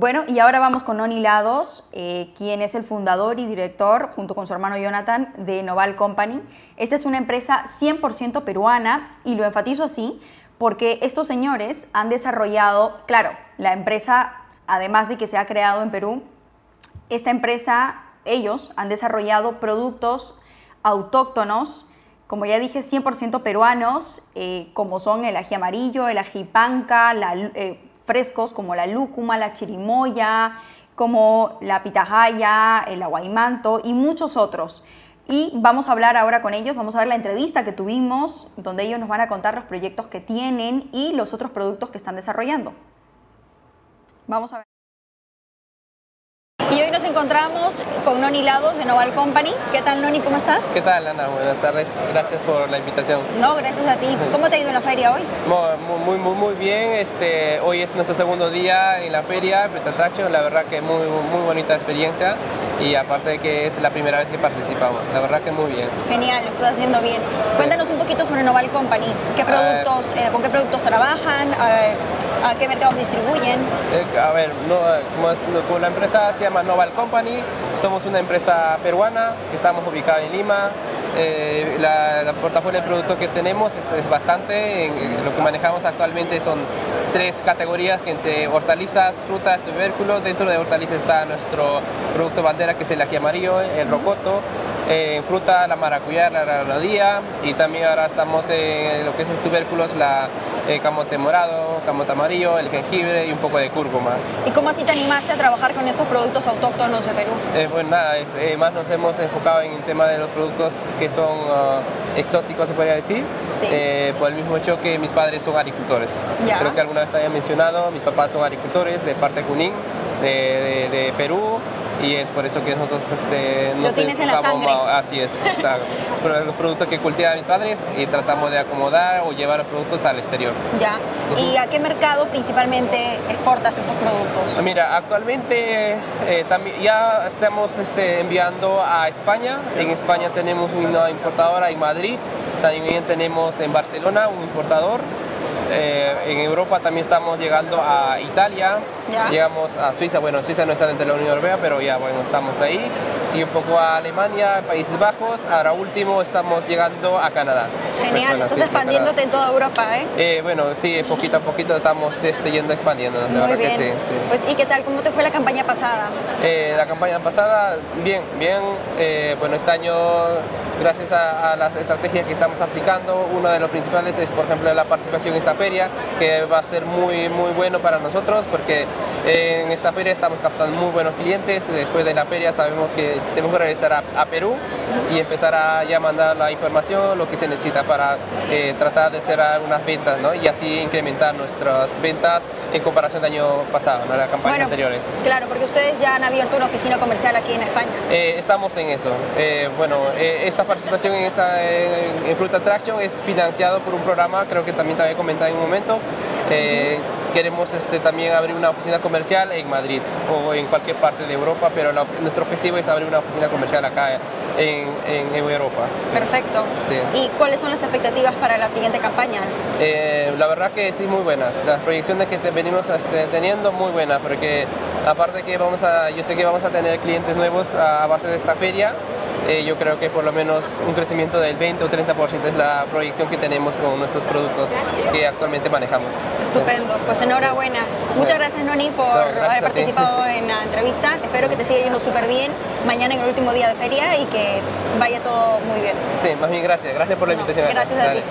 Bueno, y ahora vamos con Noni Lados, eh, quien es el fundador y director, junto con su hermano Jonathan, de Noval Company. Esta es una empresa 100% peruana y lo enfatizo así porque estos señores han desarrollado, claro, la empresa, además de que se ha creado en Perú, esta empresa, ellos han desarrollado productos autóctonos, como ya dije, 100% peruanos, eh, como son el ají amarillo, el ají panca, la, eh, frescos como la lúcuma, la chirimoya, como la pitahaya, el aguaymanto y muchos otros. Y vamos a hablar ahora con ellos, vamos a ver la entrevista que tuvimos, donde ellos nos van a contar los proyectos que tienen y los otros productos que están desarrollando. Vamos a ver. Encontramos con Noni Lados de Noval Company. ¿Qué tal, Noni? ¿Cómo estás? ¿Qué tal, Ana? Buenas tardes. Gracias por la invitación. No, gracias a ti. ¿Cómo te ha ido en la feria hoy? Muy, muy, muy bien. Este, hoy es nuestro segundo día en la feria, Attraction. La verdad que muy, muy bonita experiencia y aparte de que es la primera vez que participamos. La verdad que muy bien. Genial, lo estás haciendo bien. Cuéntanos un poquito sobre Noval Company. ¿Qué productos, eh, ¿Con qué productos trabajan? Eh, ¿A qué mercados distribuyen? Eh, a ver, como, la empresa se llama Noval Company, somos una empresa peruana que estamos ubicados en Lima. Eh, la, portafolio de productos que tenemos es, bastante. lo que manejamos actualmente son tres categorías entre hortalizas, frutas, tubérculos. Dentro de hortalizas está nuestro producto bandera que es el ají amarillo, el rocoto. Fruta, la maracuyá, la granadilla y también ahora estamos en lo que es el tubérculos, la eh, camote morado, camote amarillo, el jengibre y un poco de cúrcuma. ¿Y cómo así te animaste a trabajar con esos productos autóctonos de Perú? Eh, pues nada, eh, más nos hemos enfocado en el tema de los productos que son ah, exóticos, se podría decir, por el mismo hecho que mis padres son agricultores. Creo que alguna vez te había mencionado, mis papás son agricultores de parte de Junín, de, de Perú y es por eso que nosotros este, lo tienes en la sangre. así es los productos que cultivan mis padres y tratamos de acomodar o llevar los productos al exterior. Ya. Y a qué mercado principalmente exportas estos productos mira actualmente eh, también ya estamos este, enviando a España. En España tenemos una importadora en Madrid. También tenemos en Barcelona un importador eh, en Europa también estamos llegando a Italia, llegamos a Suiza, bueno, Suiza no está dentro de la Unión Europea, pero ya bueno, estamos ahí, y un poco a Alemania, Países Bajos, ahora último estamos llegando a Canadá. Genial, estás expandiéndote en toda Europa, ¿eh? ¿eh? Bueno, sí, poquito a poquito estamos este, yendo expandiendo, Muy bien. sí, Pues, ¿y qué tal? ¿Cómo te fue la campaña pasada? Eh, la campaña pasada, bien, bien, bueno, este año gracias a, las estrategias que estamos aplicando. Uno de los principales es, por ejemplo, la participación en esta feria, que va a ser muy, muy bueno para nosotros porque en esta feria estamos captando muy buenos clientes. Después de la feria sabemos que tenemos que regresar a, Perú y empezar a ya mandar la información, lo que se necesita para eh, tratar de cerrar unas ventas ¿no? y así incrementar nuestras ventas en comparación del año pasado, ¿no? las campañas anteriores. Claro, porque ustedes ya han abierto una oficina comercial aquí en España. Eh, estamos en eso. Eh, bueno, esta participación en, esta, en, Fruit Attraction es financiado por un programa, creo que también te había comentado en un momento. Queremos este, también abrir una oficina comercial en Madrid o en cualquier parte de Europa, pero nuestro objetivo es abrir una oficina comercial acá en, en Europa. Perfecto. ¿Y cuáles son las expectativas para la siguiente campaña? Eh, la verdad que sí, muy buenas. Las proyecciones que venimos este, teniendo, muy buenas, porque aparte que vamos a, yo sé que vamos a tener clientes nuevos a base de esta feria, eh, yo creo que por lo menos un crecimiento del 20 o 30% es la proyección que tenemos con nuestros productos que actualmente manejamos. Estupendo, pues enhorabuena. Muchas gracias Noni por haber participado en la entrevista. Espero que te siga yendo súper bien mañana en el último día de feria y que vaya todo muy bien. Sí, más bien gracias. Gracias por la invitación. gracias a ti.